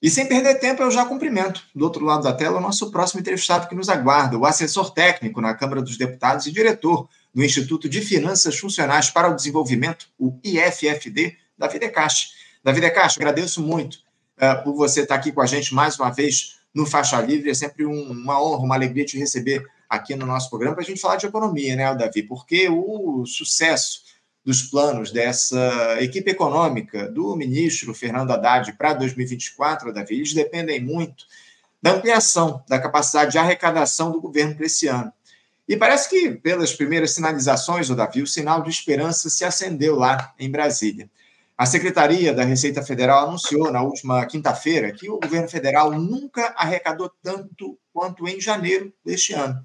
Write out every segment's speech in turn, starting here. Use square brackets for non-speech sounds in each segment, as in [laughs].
E sem perder tempo, eu já cumprimento, do outro lado da tela, o nosso próximo entrevistado que nos aguarda, o assessor técnico na Câmara dos Deputados e diretor do Instituto de Finanças Funcionais para o Desenvolvimento, o IFFD, Davi Decache. Davi Decache, agradeço muito uh, por você estar aqui com a gente mais uma vez no Faixa Livre. É sempre um, uma honra, uma alegria te receber aqui no nosso programa para a gente falar de economia, né, Davi? Porque o sucesso dos planos dessa equipe econômica do ministro Fernando Haddad para 2024, Davi, eles dependem muito da ampliação da capacidade de arrecadação do governo para esse ano. E parece que, pelas primeiras sinalizações, Davi, o sinal de esperança se acendeu lá em Brasília. A Secretaria da Receita Federal anunciou na última quinta-feira que o governo federal nunca arrecadou tanto quanto em janeiro deste ano.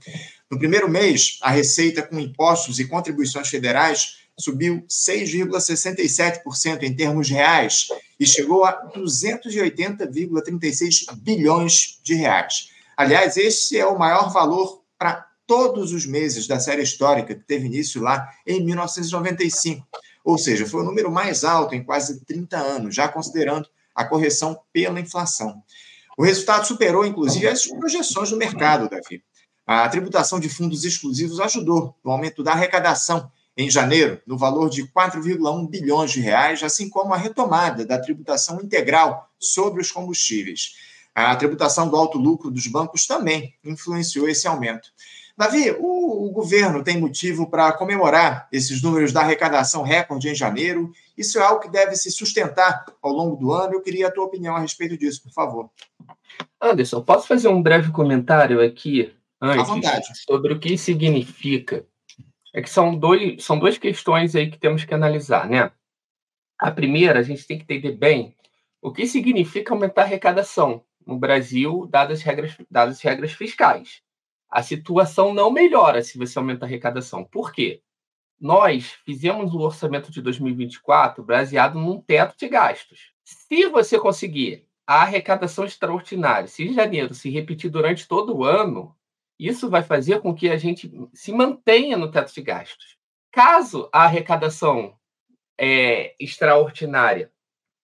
No primeiro mês, a receita com impostos e contribuições federais subiu 6,67% em termos reais e chegou a 280,36 bilhões de reais. Aliás, esse é o maior valor para todos os meses da série histórica que teve início lá em 1995. Ou seja, foi o número mais alto em quase 30 anos, já considerando a correção pela inflação. O resultado superou, inclusive, as projeções do mercado, Davi. A tributação de fundos exclusivos ajudou no aumento da arrecadação em janeiro, no valor de 4,1 bilhões de reais, assim como a retomada da tributação integral sobre os combustíveis. A tributação do alto lucro dos bancos também influenciou esse aumento. Davi, o, o governo tem motivo para comemorar esses números da arrecadação recorde em janeiro. Isso é algo que deve se sustentar ao longo do ano. Eu queria a tua opinião a respeito disso, por favor. Anderson, posso fazer um breve comentário aqui antes sobre o que significa é que são, dois, são duas questões aí que temos que analisar, né? A primeira, a gente tem que entender bem o que significa aumentar a arrecadação no Brasil, dadas as regras, dadas as regras fiscais. A situação não melhora se você aumenta a arrecadação. Por quê? Nós fizemos o orçamento de 2024 baseado num teto de gastos. Se você conseguir a arrecadação extraordinária, se em janeiro se repetir durante todo o ano, isso vai fazer com que a gente se mantenha no teto de gastos. Caso a arrecadação é, extraordinária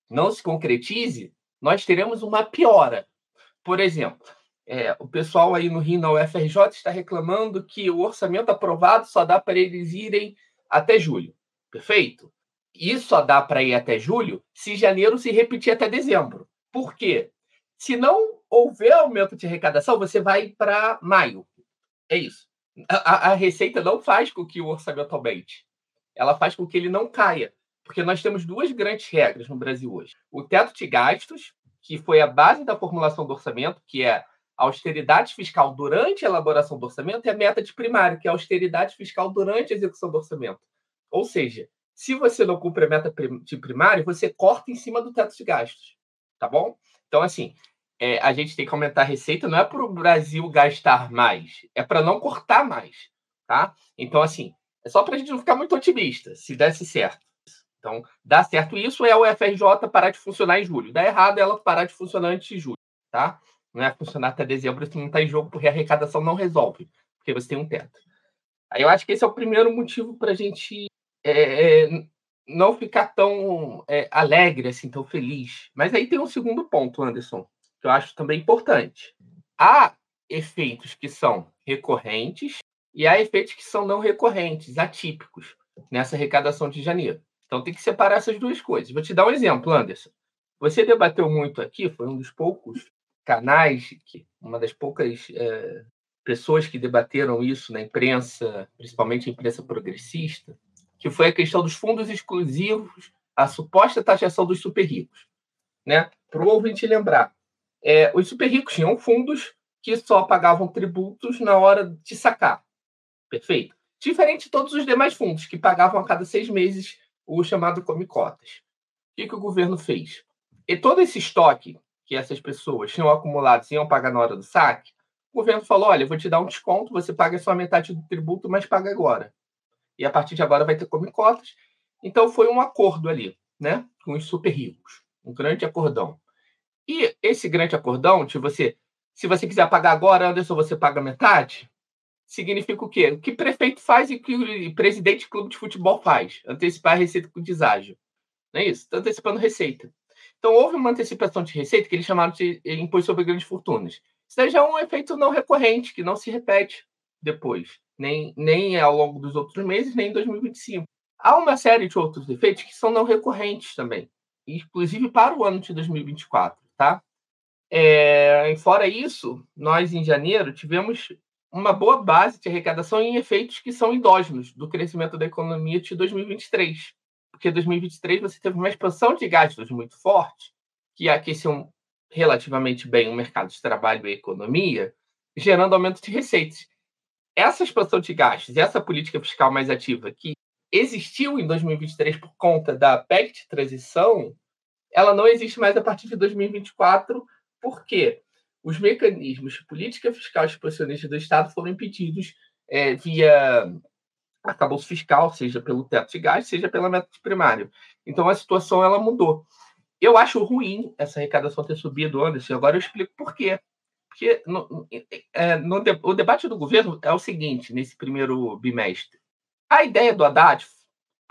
não se concretize, nós teremos uma piora. Por exemplo, é, o pessoal aí no Rio, na UFRJ, está reclamando que o orçamento aprovado só dá para eles irem até julho. Perfeito? Isso só dá para ir até julho se janeiro se repetir até dezembro. Por quê? Se não houver aumento de arrecadação, você vai para maio. É isso. A, a, receita não faz com que o orçamento aumente. Ela faz com que ele não caia. Porque nós temos duas grandes regras no Brasil hoje: o teto de gastos, que foi a base da formulação do orçamento, que é a austeridade fiscal durante a elaboração do orçamento, e a meta de primário, que é a austeridade fiscal durante a execução do orçamento. Ou seja, se você não cumpre a meta de primário, você corta em cima do teto de gastos. Tá bom? Então, assim, é, a gente tem que aumentar a receita, não é para o Brasil gastar mais, é para não cortar mais, tá? Então, assim, é só para a gente não ficar muito otimista, se desse certo. Então, dá certo isso é o FRJ parar de funcionar em julho. Dá errado ela parar de funcionar antes de julho, tá? Não é funcionar até dezembro, isso não está em jogo, porque a arrecadação não resolve, porque você tem um teto. Aí eu acho que esse é o primeiro motivo para a gente é, é, não ficar tão é, alegre, assim, tão feliz. Mas aí tem um segundo ponto, Anderson, que eu acho também importante. Há efeitos que são recorrentes e há efeitos que são não recorrentes, atípicos, nessa arrecadação de janeiro. Então tem que separar essas duas coisas. Vou te dar um exemplo, Anderson. Você debateu muito aqui, foi um dos poucos canais, que, uma das poucas é, pessoas que debateram isso na imprensa, principalmente a imprensa progressista, que foi a questão dos fundos exclusivos, a suposta taxação dos super ricos. Né? Para o ouvinte lembrar, é, os super ricos tinham fundos que só pagavam tributos na hora de sacar. Perfeito? Diferente de todos os demais fundos, que pagavam a cada seis meses o chamado come-cotas. O que, que o governo fez? E todo esse estoque que essas pessoas tinham acumulado e iam pagar na hora do saque, o governo falou: olha, vou te dar um desconto, você paga só metade do tributo, mas paga agora. E a partir de agora vai ter come-cotas. Então foi um acordo ali, né? Com os super ricos. Um grande acordão. E esse grande acordão, de você, se você quiser pagar agora, Anderson, você paga metade, significa o quê? O que prefeito faz e o que o presidente de clube de futebol faz? Antecipar a receita com deságio. Não é isso? Está antecipando receita. Então, houve uma antecipação de receita que eles chamaram de imposto sobre grandes fortunas. Isso já é um efeito não recorrente, que não se repete depois, nem, nem ao longo dos outros meses, nem em 2025. Há uma série de outros efeitos que são não recorrentes também, inclusive para o ano de 2024, tá? É, fora isso, nós em janeiro tivemos uma boa base de arrecadação em efeitos que são endógenos do crescimento da economia de 2023 porque 2023 você teve uma expansão de gastos muito forte, que aqueceu relativamente bem o mercado de trabalho e a economia, gerando aumento de receitas. Essa expansão de gastos e essa política fiscal mais ativa que existiu em 2023 por conta da PEC de transição, ela não existe mais a partir de 2024, porque os mecanismos de política fiscal expansionista do Estado foram impedidos é, via arcabouço fiscal, seja pelo teto de gás, seja pela meta primário. Então a situação ela mudou. Eu acho ruim essa arrecadação ter subido, Anderson. Agora eu explico por quê. Porque no, é, no, o debate do governo é o seguinte, nesse primeiro bimestre. A ideia do Haddad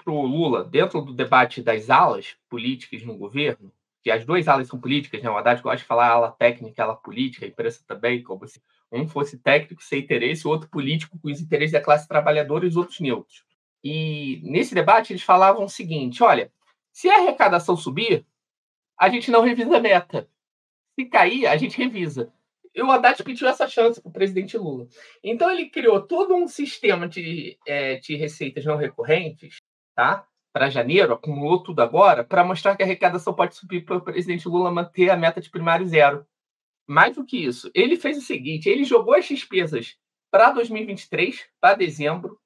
para o Lula, dentro do debate das alas políticas no governo, que as duas alas são políticas, né? o Haddad gosta de falar ala técnica, ala política, a imprensa também, como se um fosse técnico sem interesse, o outro político com os interesses da classe trabalhadora e os outros neutros. E nesse debate eles falavam o seguinte: olha, se a arrecadação subir, a gente não revisa a meta. Se cair, a gente revisa. E o Haddad pediu essa chance para o presidente Lula. Então ele criou todo um sistema de, é, de receitas não recorrentes, tá? Para janeiro, acumulou tudo agora, para mostrar que a arrecadação pode subir para o presidente Lula manter a meta de primário zero. Mais do que isso, ele fez o seguinte: ele jogou as despesas para 2023, para dezembro,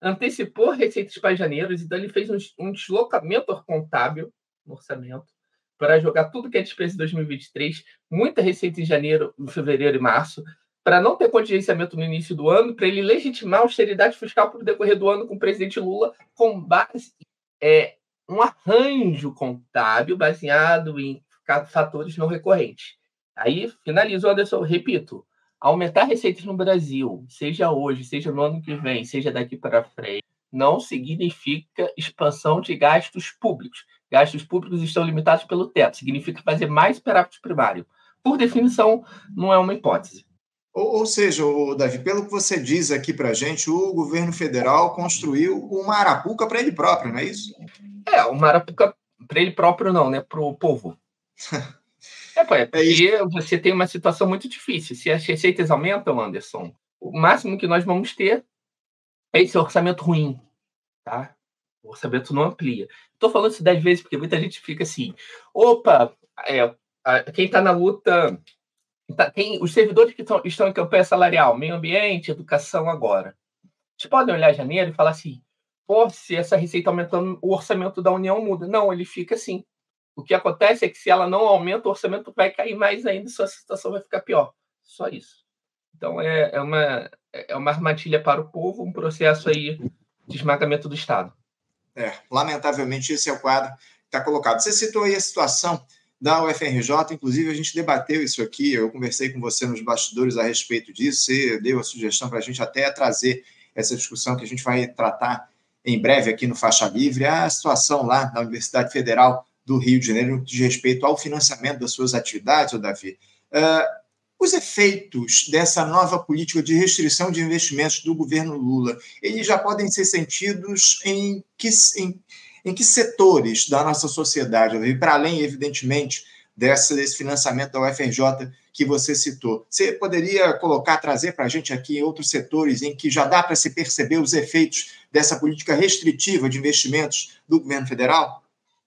antecipou receitas para janeiro, então ele fez um, um deslocamento contábil no orçamento para jogar tudo que é despesa em 2023, muita receita em janeiro, fevereiro e março, para não ter contingenciamento no início do ano, para ele legitimar a austeridade fiscal para o decorrer do ano com o presidente Lula, com base é, um arranjo contábil baseado em fatores não recorrentes. Aí finalizo, Anderson, repito, aumentar receitas no Brasil, seja hoje, seja no ano que vem, seja daqui para frente, não significa expansão de gastos públicos. Gastos públicos estão limitados pelo teto, significa fazer mais superávit primário. Por definição, não é uma hipótese. Ou, ou seja, Davi, pelo que você diz aqui para a gente, o governo federal construiu uma arapuca para ele próprio, não é isso? É, uma arapuca para ele próprio não, né? Para o povo. [laughs] É, pô, é, é porque é você tem uma situação muito difícil. Se as receitas aumentam, Anderson, o máximo que nós vamos ter é esse orçamento ruim, tá? O orçamento não amplia. Estou falando isso dez vezes porque muita gente fica assim: opa, é, quem está na luta, tá, quem, os servidores que tão, estão em campanha salarial, meio ambiente, educação agora. Vocês podem olhar janeiro e falar assim: pô, se essa receita aumentando, o orçamento da União muda. Não, ele fica assim. O que acontece é que se ela não aumenta, o orçamento vai cair mais ainda e sua situação vai ficar pior. Só isso. Então é, é, uma, é uma armadilha para o povo, um processo aí de esmagamento do Estado. É, lamentavelmente esse é o quadro que está colocado. Você citou aí a situação da UFRJ, inclusive a gente debateu isso aqui, eu conversei com você nos bastidores a respeito disso, você deu a sugestão para a gente até trazer essa discussão que a gente vai tratar em breve aqui no Faixa Livre, a situação lá da Universidade Federal do Rio de Janeiro diz respeito ao financiamento das suas atividades, Davi. Uh, os efeitos dessa nova política de restrição de investimentos do governo Lula, eles já podem ser sentidos em que, em, em que setores da nossa sociedade, Davi? para além, evidentemente, dessa, desse financiamento da UFRJ que você citou. Você poderia colocar, trazer para a gente aqui outros setores em que já dá para se perceber os efeitos dessa política restritiva de investimentos do governo federal?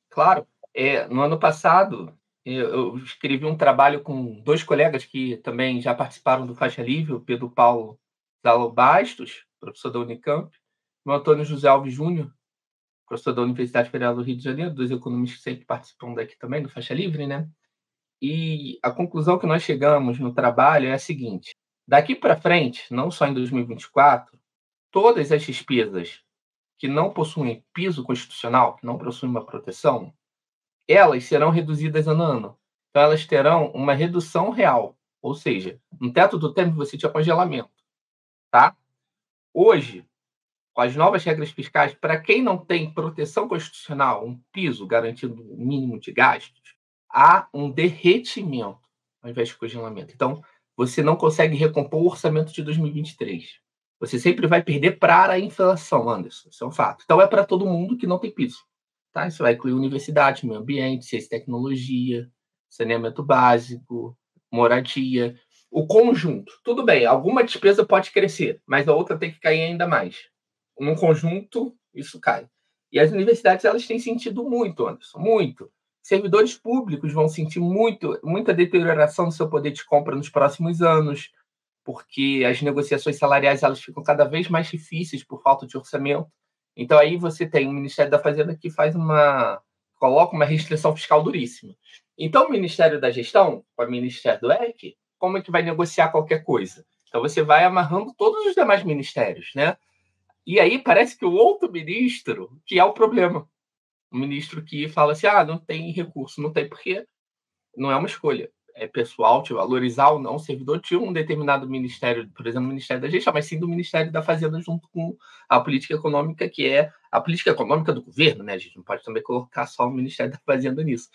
Claro. É, no ano passado, eu, escrevi um trabalho com dois colegas que também já participaram do Faixa Livre, o Pedro Paulo Zalo Bastos, professor da Unicamp, e o Antônio José Alves Júnior, professor da Universidade Federal do Rio de Janeiro, dois economistas que sempre participam daqui também, do Faixa Livre, né? E a conclusão que nós chegamos no trabalho é a seguinte: daqui para frente, não só em 2024, todas as despesas que não possuem piso constitucional, que não possuem uma proteção, elas serão reduzidas ano a ano. Então, elas terão uma redução real. Ou seja, no teto do tempo você tinha congelamento. Tá? Hoje, com as novas regras fiscais, para quem não tem proteção constitucional, um piso garantindo o mínimo de gastos, há um derretimento ao invés de congelamento. Então, você não consegue recompor o orçamento de 2023. Você sempre vai perder para a inflação, Anderson. Isso é um fato. Então, é para todo mundo que não tem piso. Tá? Isso vai incluir universidade, meio ambiente, ciência e tecnologia, saneamento básico, moradia. O conjunto. Tudo bem, alguma despesa pode crescer, mas a outra tem que cair ainda mais. Num conjunto, isso cai. E as universidades, elas têm sentido muito, Anderson, muito servidores públicos vão sentir muito, muita deterioração do seu poder de compra nos próximos anos, porque as negociações salariais elas ficam cada vez mais difíceis por falta de orçamento. Então aí você tem o Ministério da Fazenda que faz uma coloca uma restrição fiscal duríssima. Então o Ministério da Gestão, com o Ministério do EC, como é que vai negociar qualquer coisa? Então você vai amarrando todos os demais ministérios, né? E aí parece que o outro ministro que é o problema um ministro que fala assim: ah, não tem recurso, não tem, porque não é uma escolha. É pessoal te valorizar ou não o servidor de um determinado ministério, por exemplo, o Ministério da Gestão, mas sim do Ministério da Fazenda, junto com a política econômica, que é a política econômica do governo, né? A gente não pode também colocar só o Ministério da Fazenda nisso.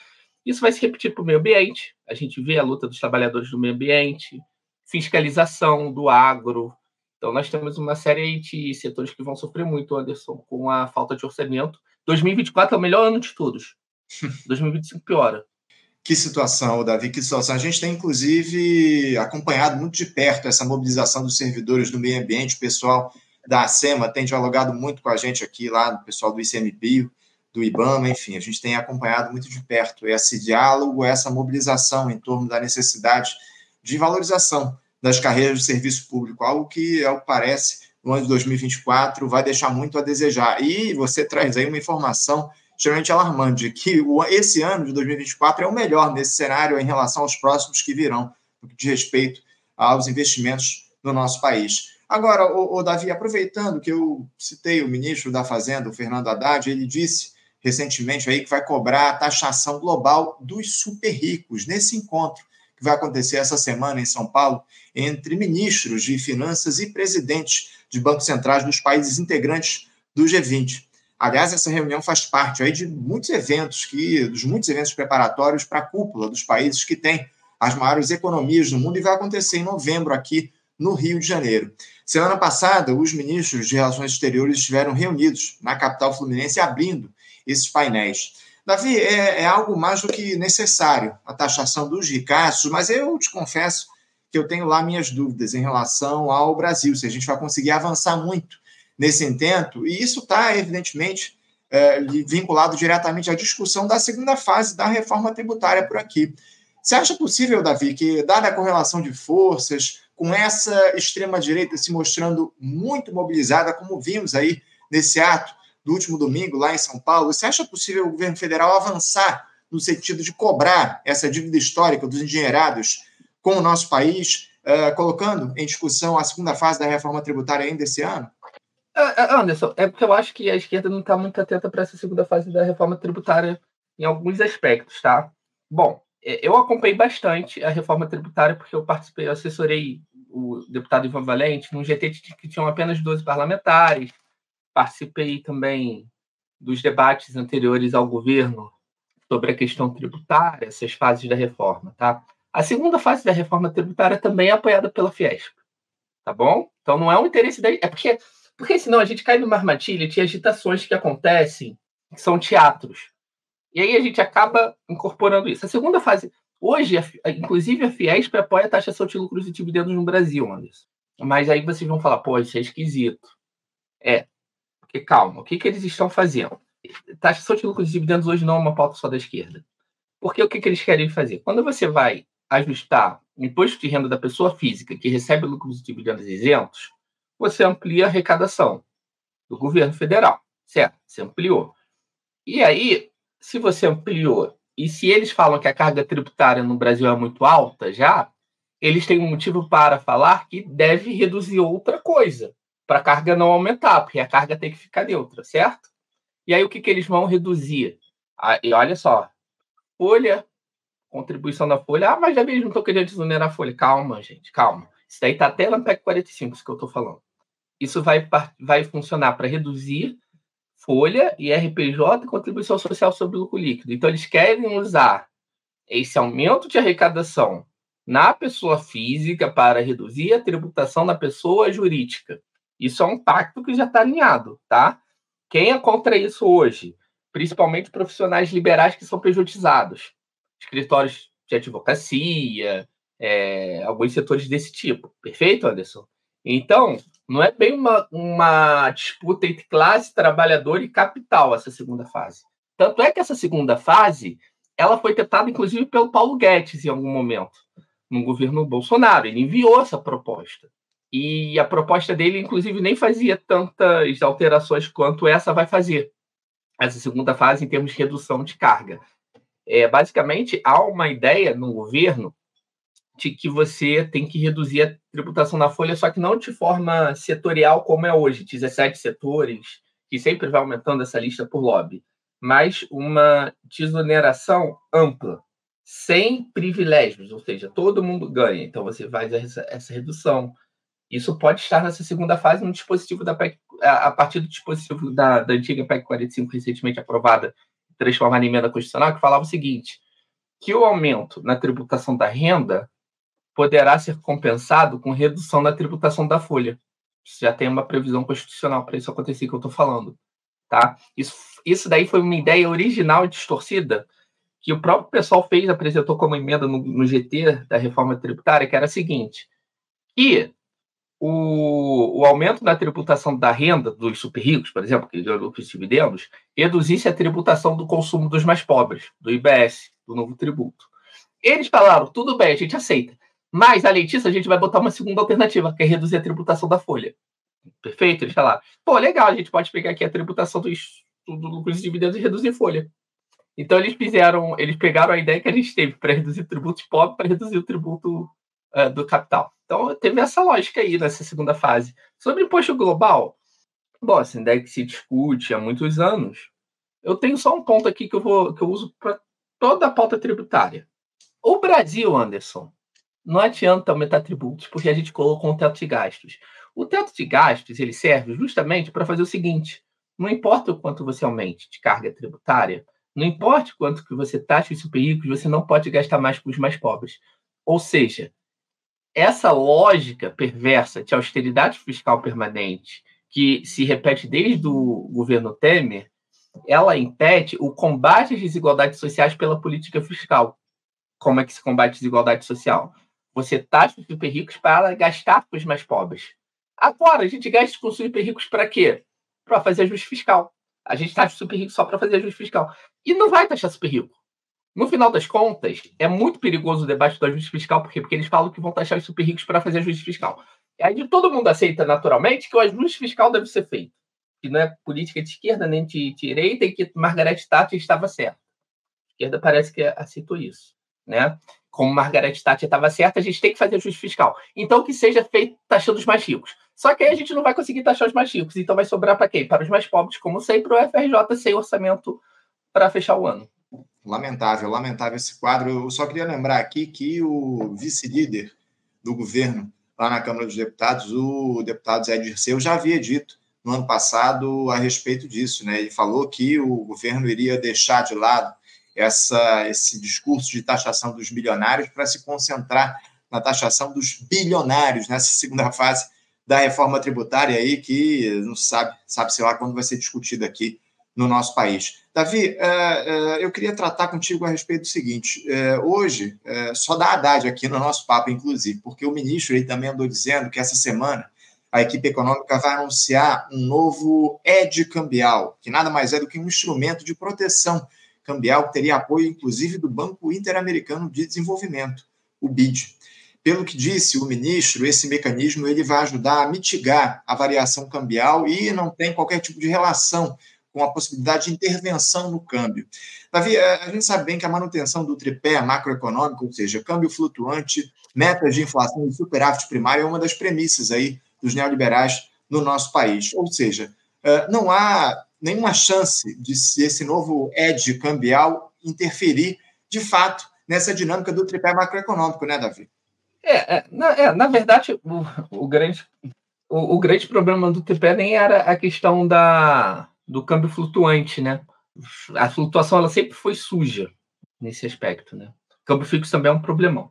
Isso vai se repetir para o meio ambiente. A gente vê a luta dos trabalhadores do meio ambiente, fiscalização do agro. Então, nós temos uma série de setores que vão sofrer muito, Anderson, com a falta de orçamento 2024 é o melhor ano de todos. [laughs] 2025 piora. Que situação, Davi, que situação. A gente tem, inclusive, acompanhado muito de perto essa mobilização dos servidores do meio ambiente, o pessoal da ACEMA tem dialogado muito com a gente aqui, lá, o pessoal do ICMBio, do IBAMA, enfim, a gente tem acompanhado muito de perto esse diálogo, essa mobilização em torno da necessidade de valorização das carreiras de serviço público, algo que, ao que parece, no ano de 2024 vai deixar muito a desejar. E você traz aí uma informação extremamente alarmante, que esse ano de 2024 é o melhor nesse cenário em relação aos próximos que virão, diz respeito aos investimentos no nosso país. Agora, o, o Davi, aproveitando que eu citei o ministro da Fazenda, o Fernando Haddad, ele disse recentemente aí que vai cobrar a taxação global dos super ricos nesse encontro que vai acontecer essa semana em São Paulo entre ministros de finanças e presidentes de bancos centrais dos países integrantes do G20. Aliás, essa reunião faz parte aí de muitos eventos que, dos muitos eventos preparatórios para a cúpula dos países que têm as maiores economias do mundo e vai acontecer em novembro aqui no Rio de Janeiro. Semana passada, os ministros de Relações Exteriores estiveram reunidos na capital fluminense abrindo esses painéis. Davi, é, é algo mais do que necessário a taxação dos ricaços, mas eu te confesso que eu tenho lá minhas dúvidas em relação ao Brasil, se a gente vai conseguir avançar muito nesse intento, e isso está, evidentemente, é, vinculado diretamente à discussão da segunda fase da reforma tributária por aqui. Você acha possível, Davi, que, dada a correlação de forças, com essa extrema-direita se mostrando muito mobilizada, como vimos aí nesse ato do último domingo, lá em São Paulo, você acha possível o governo federal avançar no sentido de cobrar essa dívida histórica dos engenheirados com o nosso país, uh, colocando em discussão a segunda fase da reforma tributária ainda esse ano? É, é, Anderson, é porque eu acho que a esquerda não está muito atenta para essa segunda fase da reforma tributária em alguns aspectos, tá? Bom, eu acompanhei bastante a reforma tributária porque eu participei, eu assessorei o deputado Ivan Valente num GT que tinham apenas 12 parlamentares, participei também dos debates anteriores ao governo sobre a questão tributária, essas fases da reforma, tá? A segunda fase da reforma tributária também é apoiada pela Fiesp, tá bom? Então não é um interesse. É porque, porque senão a gente cai numa armadilha de agitações que acontecem, que são teatros. E aí a gente acaba incorporando isso. A segunda fase... Hoje, inclusive, a Fiesp apoia a taxação de lucros e dividendos no Brasil, Anderson. Mas aí vocês vão falar, pô, isso é esquisito. É, porque calma, o que, que eles estão fazendo? Taxação de lucros e dividendos hoje não é uma pauta só da esquerda. Porque o que, que eles querem fazer? Quando você vai ajustar o imposto de renda da pessoa física que recebe lucros e dividendos isentos, você amplia a arrecadação do governo federal, certo? Você ampliou. E aí, se você ampliou, e se eles falam que a carga tributária no Brasil é muito alta já, eles têm um motivo para falar que deve reduzir outra coisa, para a carga não aumentar, porque a carga tem que ficar neutra, certo? E aí o que, que eles vão reduzir? Ah, e olha só, folha contribuição da folha. Ah, mas já vi, não estou querendo desonerar a folha. Calma, gente, calma. Isso daí está até na PEC 45, isso que eu estou falando. Isso vai, vai funcionar para reduzir folha e RPJ contribuição social sobre lucro líquido. Então, eles querem usar esse aumento de arrecadação na pessoa física para reduzir a tributação da pessoa jurídica. Isso é um pacto que já está alinhado, tá? Quem é contra isso hoje? Principalmente profissionais liberais que são pejotizados, escritórios de advocacia, é, alguns setores desse tipo. Perfeito, Anderson? Então, não é bem uma, uma disputa entre classe, trabalhador e capital essa segunda fase. Tanto é que essa segunda fase ela foi tentada, inclusive, pelo Paulo Guedes em algum momento, no governo Bolsonaro. Ele enviou essa proposta. E a proposta dele, inclusive, nem fazia tantas alterações quanto essa vai fazer, essa segunda fase em termos de redução de carga. É, basicamente, há uma ideia no governo de que você tem que reduzir a tributação na folha, só que não de forma setorial como é hoje, 17 setores, que sempre vai aumentando essa lista por lobby mas uma desoneração ampla, sem privilégios, ou seja, todo mundo ganha. Então você faz essa, essa redução. Isso pode estar nessa segunda fase no dispositivo da PEC, a partir do dispositivo da, da antiga PEC 45, recentemente aprovada, transformada em emenda constitucional, que falava o seguinte: que o aumento na tributação da renda poderá ser compensado com redução na tributação da folha. Já tem uma previsão constitucional para isso acontecer que eu estou falando. Tá? Isso, isso daí foi uma ideia original e distorcida que o próprio pessoal fez, apresentou como emenda no, no GT da reforma tributária, que era a seguinte, que o, o aumento da tributação da renda dos super ricos, por exemplo, que ganham lucros e dividendos, reduzisse a tributação do consumo dos mais pobres, do IBS, do novo tributo. Eles falaram, tudo bem, a gente aceita, mas, além disso, a gente vai botar uma segunda alternativa, que é reduzir a tributação da folha. Perfeito? Eles falaram, pô, legal, a gente pode pegar aqui a tributação do, do lucros e dividendos e reduzir folha. Então eles fizeram, eles pegaram a ideia que a gente teve para reduzir tributos pobres para reduzir o tributo uh, do capital. Então teve essa lógica aí nessa segunda fase. Sobre imposto global, bom, essa ideia que se discute há muitos anos. Eu tenho só um ponto aqui que eu vou que eu uso para toda a pauta tributária. O Brasil, Anderson, não adianta aumentar tributos porque a gente colocou um teto de gastos. O teto de gastos ele serve justamente para fazer o seguinte: não importa o quanto você aumente de carga tributária, não importa o quanto que você taxa os super você não pode gastar mais com os mais pobres. Ou seja, essa lógica perversa de austeridade fiscal permanente, que se repete desde o governo Temer, ela impede o combate às desigualdades sociais pela política fiscal. Como é que se combate a desigualdade social? Você taxa os super ricos para gastar com os mais pobres. Agora, a gente gasta com super ricos para quê? Para fazer ajuste fiscal. A gente taxa super rico só para fazer ajuste fiscal. E não vai taxar super rico. No final das contas, é muito perigoso o debate do ajuste fiscal, por quê? Porque eles falam que vão taxar os super ricos para fazer ajuste fiscal. Aí todo mundo aceita naturalmente que o ajuste fiscal deve ser feito. Que não é política de esquerda nem de direita e que Margaret Thatcher estava certa. A esquerda parece que aceitou isso. Né? Como Margaret Thatcher estava certa, a gente tem que fazer ajuste fiscal. Então que seja feito taxando os mais ricos. Só que aí a gente não vai conseguir taxar os mais ricos. Então vai sobrar para quem? Para os mais pobres, como sempre, o FRJ sem orçamento para fechar o ano. Lamentável, lamentável esse quadro. Eu só queria lembrar aqui que o vice-líder do governo lá na Câmara dos Deputados, o deputado Zé Dirceu, já havia dito no ano passado a respeito disso. Né? Ele falou que o governo iria deixar de lado essa, esse discurso de taxação dos milionários para se concentrar na taxação dos bilionários nessa segunda fase da reforma tributária aí, que não sabe, sabe sei lá quando vai ser discutida aqui no nosso país. Davi, é, é, eu queria tratar contigo a respeito do seguinte: é, hoje, só dá Haddad aqui no nosso papo, inclusive, porque o ministro ele também andou dizendo que essa semana a equipe econômica vai anunciar um novo ED cambial, que nada mais é do que um instrumento de proteção cambial que teria apoio, inclusive, do Banco Interamericano de Desenvolvimento, o BID. Pelo que disse o ministro, esse mecanismo ele vai ajudar a mitigar a variação cambial e não tem qualquer tipo de relação com a possibilidade de intervenção no câmbio. Davi, eh, a gente sabe bem que a manutenção do tripé macroeconômico, ou seja, câmbio flutuante, metas de inflação e superávit primário, é uma das premissas aí dos neoliberais no nosso país. Ou seja, eh, não há nenhuma chance de esse novo edge cambial interferir, de fato, nessa dinâmica do tripé macroeconômico, né, Davi? É, é, na, é, na verdade, o, o grande, o, o, grande problema do tripé nem era a questão da, do câmbio flutuante, né? A flutuação ela sempre foi suja nesse aspecto, né? Câmbio fixo também é um problemão.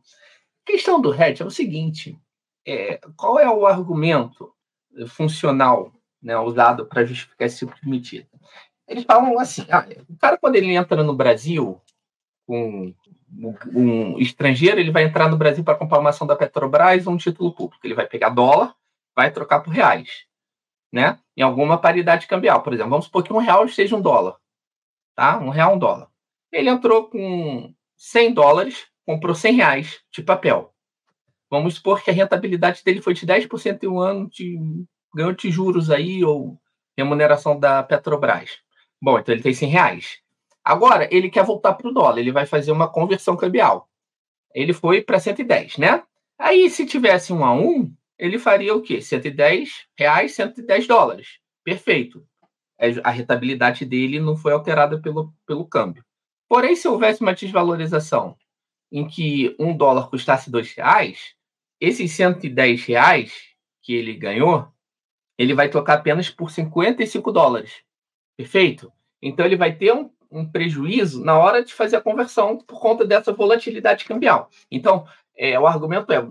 A questão do hedge é o seguinte: é, qual é o argumento funcional né, usado para justificar esse tipo de medida? Eles falam assim: ah, o cara, quando ele entra no Brasil, um, um estrangeiro, ele vai entrar no Brasil para comprar uma ação da Petrobras ou um título público. Ele vai pegar dólar, vai trocar por reais, né? Em alguma paridade cambial. Por exemplo, vamos supor que um real seja um dólar, tá? Um real, um dólar. Ele entrou com 100 dólares, comprou 100 reais de papel. Vamos supor que a rentabilidade dele foi de 10% em um ano, de, ganhou de juros aí, ou remuneração da Petrobras. Bom, então ele tem 100 reais. Agora, ele quer voltar para o dólar, ele vai fazer uma conversão cambial. Ele foi para 110, né? Aí, se tivesse um a um, ele faria o quê? 110 reais, 110 dólares. Perfeito. É, a rentabilidade dele não foi alterada pelo, pelo câmbio. Porém, se houvesse uma desvalorização em que um dólar custasse dois reais, esses 110 reais que ele ganhou, ele vai trocar apenas por 55 dólares. Perfeito? Então ele vai ter um, um prejuízo na hora de fazer a conversão por conta dessa volatilidade cambial. Então, é, o argumento é: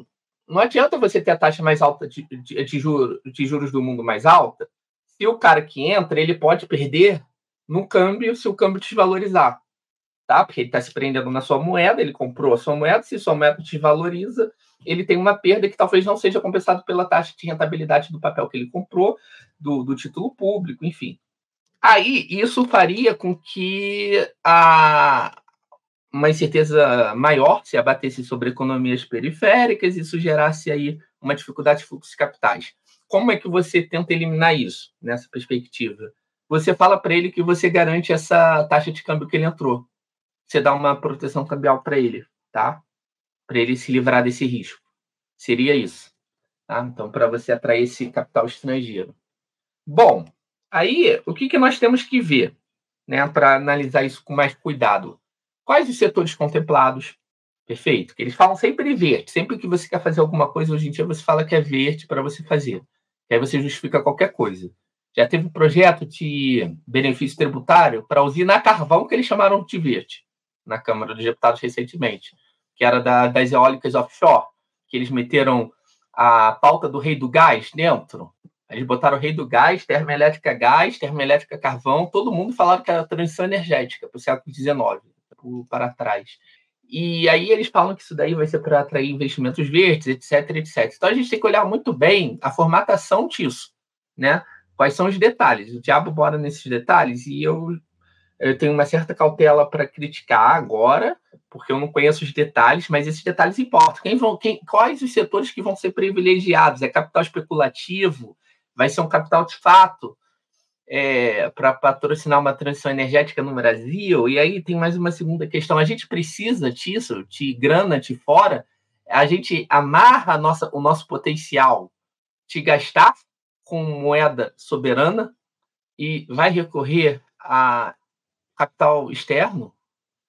não adianta você ter a taxa mais alta de, de, de, juros, de juros do mundo mais alta, se o cara que entra ele pode perder no câmbio se o câmbio desvalorizar tá? Porque ele está se prendendo na sua moeda, ele comprou a sua moeda, se sua moeda desvaloriza, ele tem uma perda que talvez não seja compensado pela taxa de rentabilidade do papel que ele comprou, do, do título público, enfim. Aí, isso faria com que a, uma incerteza maior se abatesse sobre economias periféricas e isso gerasse aí uma dificuldade de fluxo de capitais. Como é que você tenta eliminar isso nessa perspectiva? Você fala para ele que você garante essa taxa de câmbio que ele entrou você dá uma proteção cambial para ele, tá? Para ele se livrar desse risco. Seria isso. Tá? Então, para você atrair esse capital estrangeiro. Bom, aí o que, que nós temos que ver né, para analisar isso com mais cuidado? Quais os setores contemplados? Perfeito. Eles falam sempre verde. Sempre que você quer fazer alguma coisa, hoje em dia você fala que é verde para você fazer. Que aí você justifica qualquer coisa. Já teve um projeto de benefício tributário para usina carvão que eles chamaram de verde na Câmara dos Deputados recentemente, que era da, das eólicas offshore, que eles meteram a pauta do rei do gás dentro. Eles botaram o rei do gás, termoelétrica gás, termoelétrica carvão, todo mundo falaram que era transição energética para o século XIX, para trás. E aí eles falam que isso daí vai ser para atrair investimentos verdes, etc, etc. Então a gente tem que olhar muito bem a formatação disso, né? Quais são os detalhes? O diabo bora nesses detalhes e eu eu tenho uma certa cautela para criticar agora, porque eu não conheço os detalhes, mas esses detalhes importam. Quem vão, quem, quais os setores que vão ser privilegiados? É capital especulativo? Vai ser um capital de fato é, para patrocinar uma transição energética no Brasil? E aí tem mais uma segunda questão. A gente precisa disso, de grana de fora? A gente amarra nossa, o nosso potencial de gastar com moeda soberana e vai recorrer a capital externo,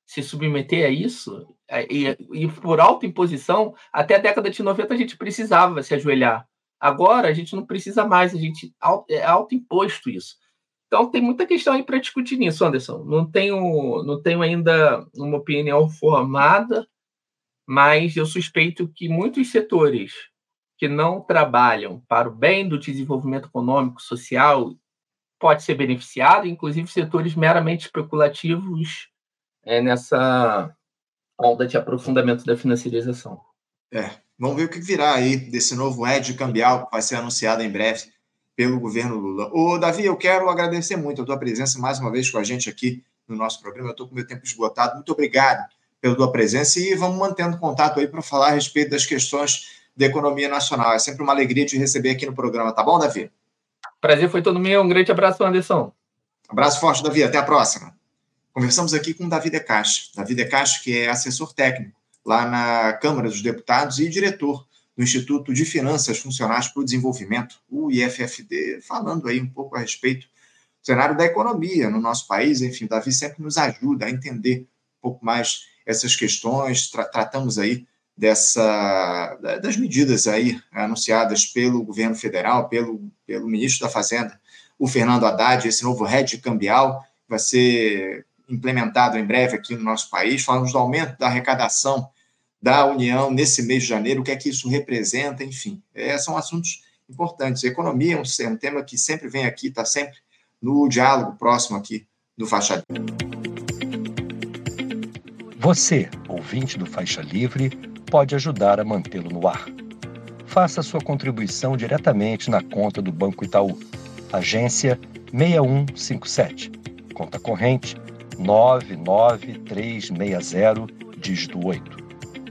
se submeter a isso, é, e, e por autoimposição, até a década de 90 a gente precisava se ajoelhar. Agora a gente não precisa mais, a gente é autoimposto isso. Então tem muita questão aí para discutir nisso, Anderson. Não tenho, não tenho ainda uma opinião formada, mas eu suspeito que muitos setores que não trabalham para o bem do desenvolvimento econômico, social pode ser beneficiado, inclusive setores meramente especulativos é, nessa onda de aprofundamento da financiarização. É, vamos ver o que virá aí desse novo edge cambial que vai ser anunciado em breve pelo governo Lula. Ô, Davi, eu quero agradecer muito a tua presença mais uma vez com a gente aqui no nosso programa. Eu estou com meu tempo esgotado. Muito obrigado pela tua presença e vamos mantendo contato aí para falar a respeito das questões da economia nacional. É sempre uma alegria te receber aqui no programa, tá bom, Davi? Prazer foi todo meu. Um grande abraço, Anderson. Abraço forte, Davi. Até a próxima. Conversamos aqui com o Davi Decache. Davi Decache, que é assessor técnico lá na Câmara dos Deputados e diretor do Instituto de Finanças Funcionais para o Desenvolvimento, o IFFD, falando aí um pouco a respeito do cenário da economia no nosso país. Enfim, o Davi sempre nos ajuda a entender um pouco mais essas questões. Tra tratamos aí dessa, das medidas aí anunciadas pelo governo federal, pelo, pelo ministro da Fazenda, o Fernando Haddad, esse novo hedge cambial vai ser implementado em breve aqui no nosso país. Falamos do aumento da arrecadação da União nesse mês de janeiro, o que é que isso representa, enfim. É, são assuntos importantes. Economia é um, é um tema que sempre vem aqui, está sempre no diálogo próximo aqui do Faixa Livre. Você, ouvinte do Faixa Livre, pode ajudar a mantê-lo no ar. Faça sua contribuição diretamente na conta do Banco Itaú, agência 6157, conta corrente 99360, dígito 8.